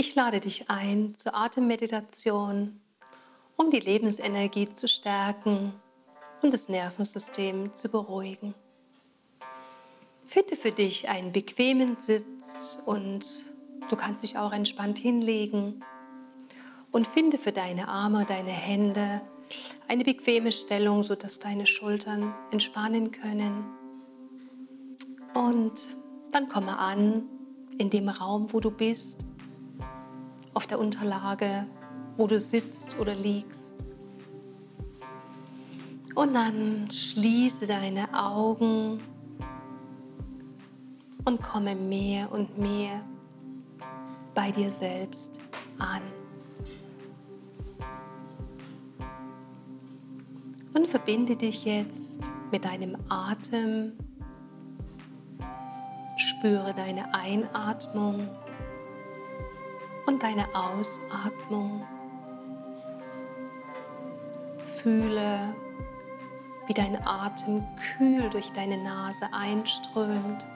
Ich lade dich ein zur Atemmeditation, um die Lebensenergie zu stärken und das Nervensystem zu beruhigen. Finde für dich einen bequemen Sitz und du kannst dich auch entspannt hinlegen. Und finde für deine Arme, deine Hände eine bequeme Stellung, sodass deine Schultern entspannen können. Und dann komme an in dem Raum, wo du bist auf der Unterlage, wo du sitzt oder liegst. Und dann schließe deine Augen und komme mehr und mehr bei dir selbst an. Und verbinde dich jetzt mit deinem Atem. Spüre deine Einatmung und deine Ausatmung. Fühle, wie dein Atem kühl durch deine Nase einströmt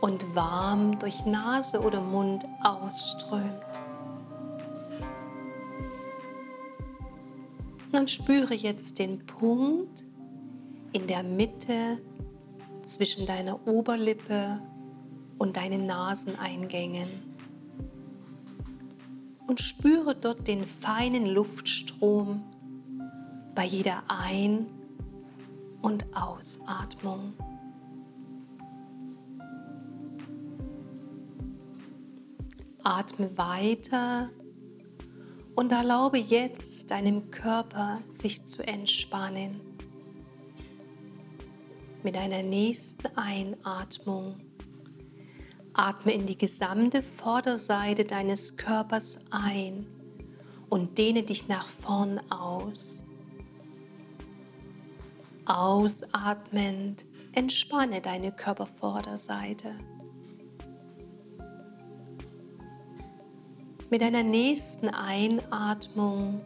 und warm durch Nase oder Mund ausströmt. Dann spüre jetzt den Punkt in der Mitte zwischen deiner Oberlippe und deinen Naseneingängen. Und spüre dort den feinen Luftstrom bei jeder Ein- und Ausatmung. Atme weiter und erlaube jetzt deinem Körper sich zu entspannen. Mit einer nächsten Einatmung Atme in die gesamte Vorderseite deines Körpers ein und dehne dich nach vorn aus. Ausatmend entspanne deine Körpervorderseite. Mit deiner nächsten Einatmung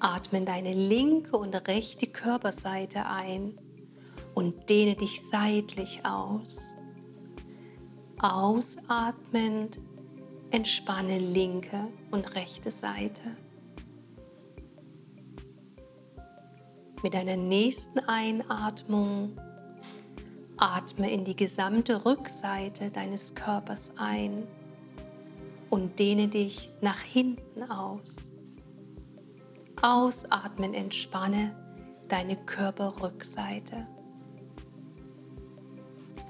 atme deine linke und rechte Körperseite ein und dehne dich seitlich aus. Ausatmend entspanne linke und rechte Seite. Mit deiner nächsten Einatmung atme in die gesamte Rückseite deines Körpers ein und dehne dich nach hinten aus. Ausatmen entspanne deine Körperrückseite.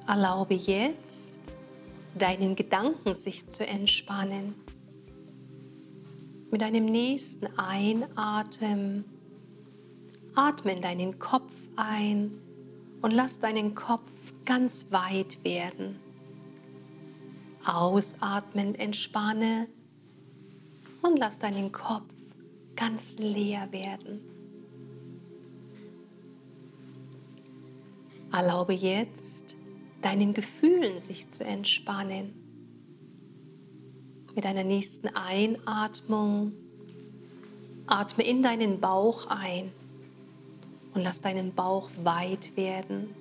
Erlaube jetzt deinen Gedanken sich zu entspannen. Mit deinem nächsten Einatmen atme in deinen Kopf ein und lass deinen Kopf ganz weit werden. Ausatmend entspanne und lass deinen Kopf ganz leer werden. Erlaube jetzt deinen Gefühlen sich zu entspannen. Mit deiner nächsten Einatmung atme in deinen Bauch ein und lass deinen Bauch weit werden.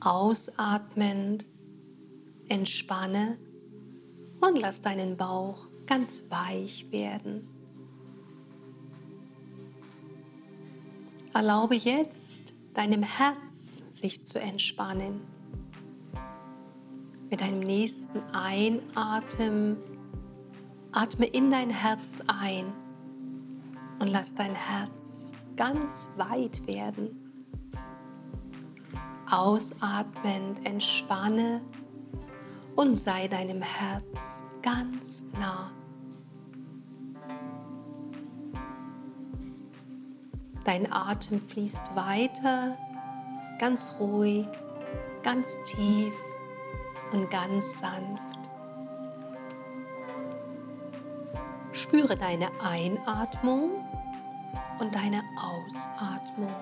Ausatmend entspanne und lass deinen Bauch ganz weich werden. Erlaube jetzt deinem Herz sich zu entspannen. Mit deinem nächsten Einatmen atme in dein Herz ein und lass dein Herz ganz weit werden. Ausatmend entspanne und sei deinem Herz ganz nah. Dein Atem fließt weiter ganz ruhig, ganz tief und ganz sanft. Spüre deine Einatmung und deine Ausatmung.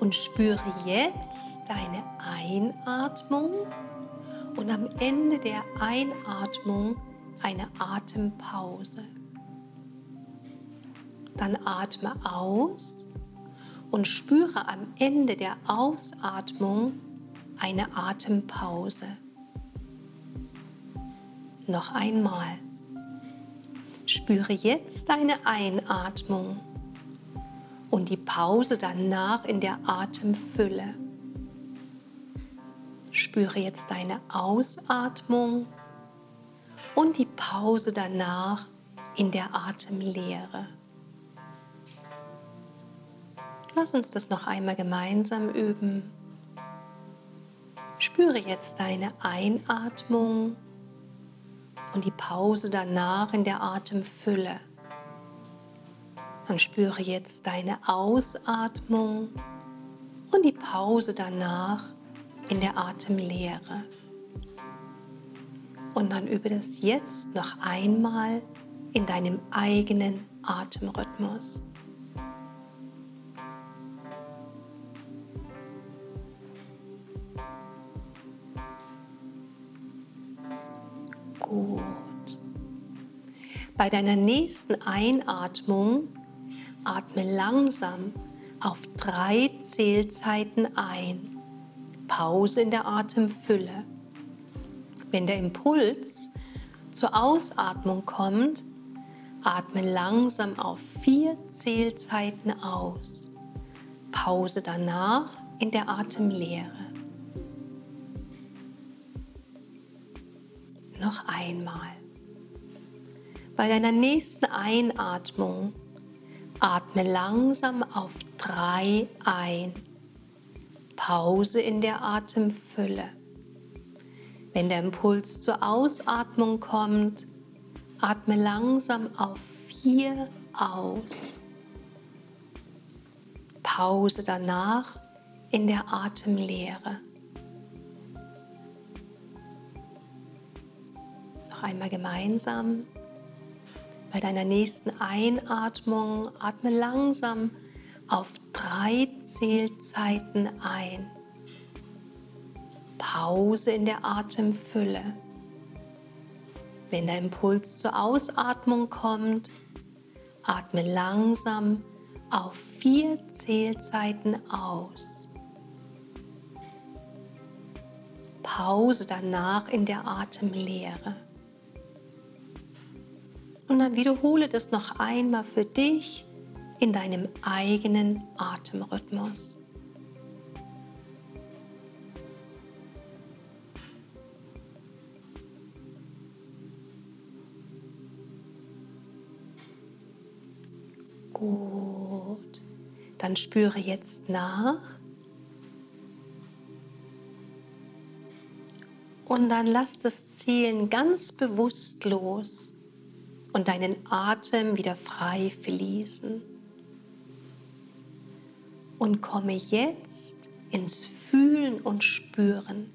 Und spüre jetzt deine Einatmung und am Ende der Einatmung eine Atempause. Dann atme aus und spüre am Ende der Ausatmung eine Atempause. Noch einmal. Spüre jetzt deine Einatmung und die Pause danach in der Atemfülle. Spüre jetzt deine Ausatmung und die Pause danach in der Atemlehre. Lass uns das noch einmal gemeinsam üben. Spüre jetzt deine Einatmung und die Pause danach in der Atemfülle. Dann spüre jetzt deine Ausatmung und die Pause danach in der Atemlehre. Und dann übe das jetzt noch einmal in deinem eigenen Atemrhythmus. Bei deiner nächsten Einatmung atme langsam auf drei Zählzeiten ein. Pause in der Atemfülle. Wenn der Impuls zur Ausatmung kommt, atme langsam auf vier Zählzeiten aus. Pause danach in der Atemlehre. Noch einmal. Bei deiner nächsten Einatmung atme langsam auf drei ein. Pause in der Atemfülle. Wenn der Impuls zur Ausatmung kommt, atme langsam auf vier aus. Pause danach in der Atemlehre. Noch einmal gemeinsam. Bei deiner nächsten Einatmung atme langsam auf drei Zählzeiten ein. Pause in der Atemfülle. Wenn der Impuls zur Ausatmung kommt, atme langsam auf vier Zählzeiten aus. Pause danach in der Atemlehre. Und dann wiederhole das noch einmal für dich in deinem eigenen Atemrhythmus. Gut. Dann spüre jetzt nach. Und dann lass das Zielen ganz bewusst los und deinen Atem wieder frei fließen. Und komme jetzt ins Fühlen und Spüren.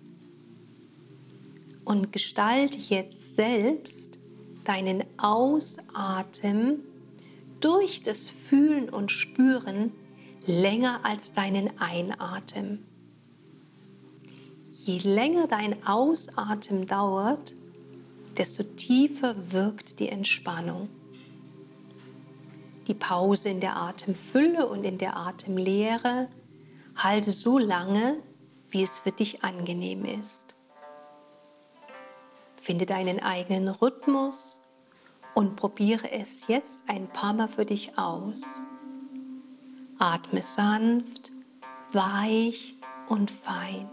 Und gestalte jetzt selbst deinen Ausatmen durch das Fühlen und Spüren länger als deinen Einatmen. Je länger dein Ausatmen dauert, desto tiefer wirkt die Entspannung. Die Pause in der Atemfülle und in der Atemlehre halte so lange, wie es für dich angenehm ist. Finde deinen eigenen Rhythmus und probiere es jetzt ein paar Mal für dich aus. Atme sanft, weich und fein.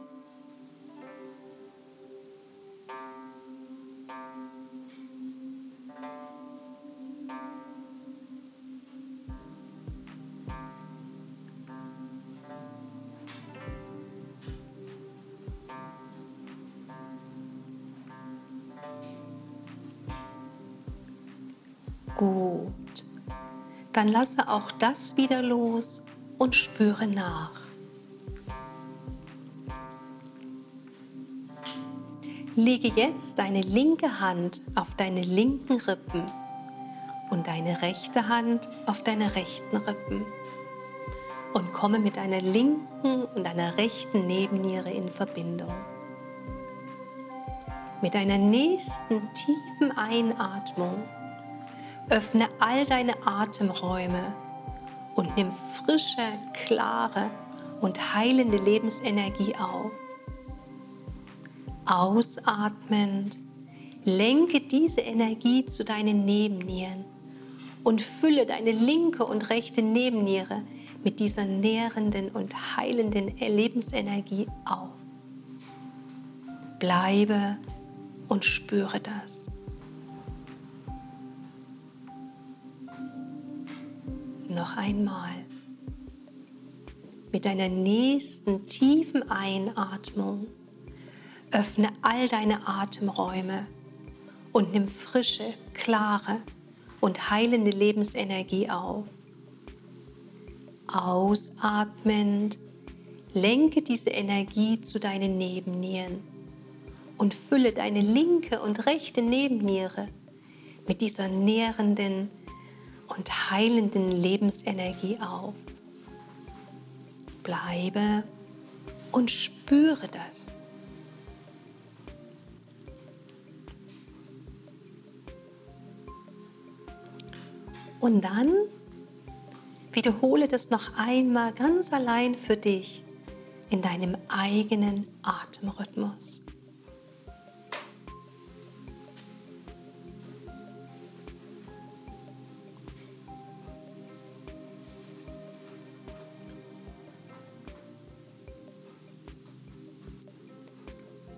Gut. Dann lasse auch das wieder los und spüre nach. Lege jetzt deine linke Hand auf deine linken Rippen und deine rechte Hand auf deine rechten Rippen und komme mit deiner linken und deiner rechten Nebenniere in Verbindung. Mit deiner nächsten tiefen Einatmung Öffne all deine Atemräume und nimm frische, klare und heilende Lebensenergie auf. Ausatmend lenke diese Energie zu deinen Nebennieren und fülle deine linke und rechte Nebenniere mit dieser nährenden und heilenden Lebensenergie auf. Bleibe und spüre das. Noch einmal. Mit deiner nächsten tiefen Einatmung öffne all deine Atemräume und nimm frische, klare und heilende Lebensenergie auf. Ausatmend lenke diese Energie zu deinen Nebennieren und fülle deine linke und rechte Nebenniere mit dieser nährenden und heilenden Lebensenergie auf. Bleibe und spüre das. Und dann wiederhole das noch einmal ganz allein für dich in deinem eigenen Atemrhythmus.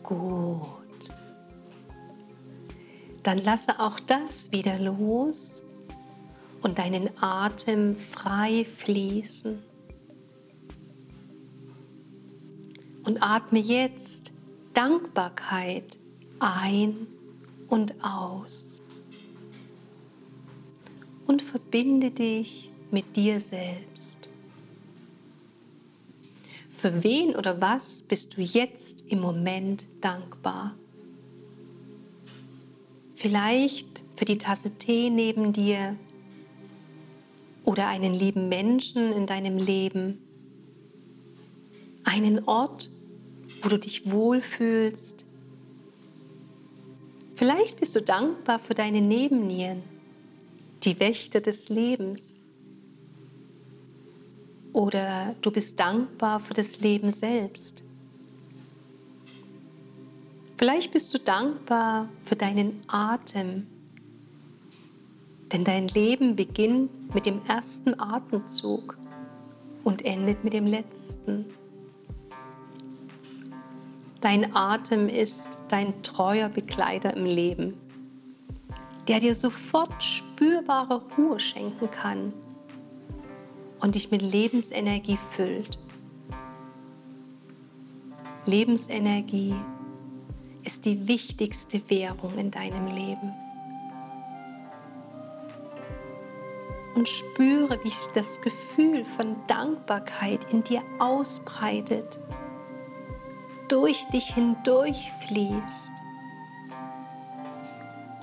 Gut. Dann lasse auch das wieder los und deinen Atem frei fließen. Und atme jetzt Dankbarkeit ein und aus. Und verbinde dich mit dir selbst. Für wen oder was bist du jetzt im Moment dankbar? Vielleicht für die Tasse Tee neben dir oder einen lieben Menschen in deinem Leben, einen Ort, wo du dich wohlfühlst. Vielleicht bist du dankbar für deine Nebennieren, die Wächter des Lebens. Oder du bist dankbar für das Leben selbst. Vielleicht bist du dankbar für deinen Atem, denn dein Leben beginnt mit dem ersten Atemzug und endet mit dem letzten. Dein Atem ist dein treuer Begleiter im Leben, der dir sofort spürbare Ruhe schenken kann und dich mit Lebensenergie füllt. Lebensenergie ist die wichtigste Währung in deinem Leben. und spüre, wie sich das Gefühl von Dankbarkeit in dir ausbreitet, durch dich hindurch fließt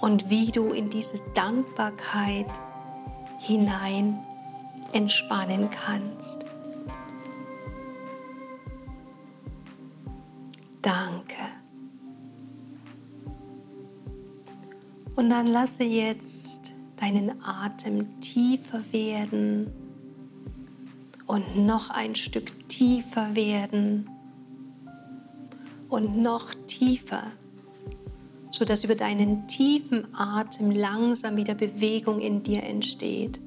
und wie du in diese Dankbarkeit hinein entspannen kannst. Danke. Und dann lasse jetzt deinen Atem tiefer werden und noch ein Stück tiefer werden und noch tiefer, sodass über deinen tiefen Atem langsam wieder Bewegung in dir entsteht.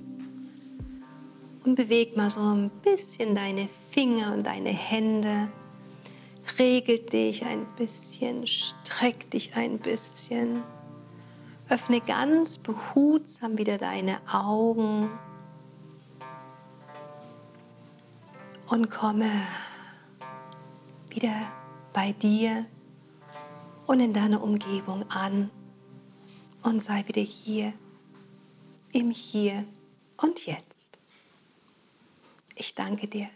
Und beweg mal so ein bisschen deine Finger und deine Hände. Regel dich ein bisschen, streck dich ein bisschen. Öffne ganz behutsam wieder deine Augen und komme wieder bei dir und in deiner Umgebung an und sei wieder hier, im Hier und Jetzt. Ich danke dir.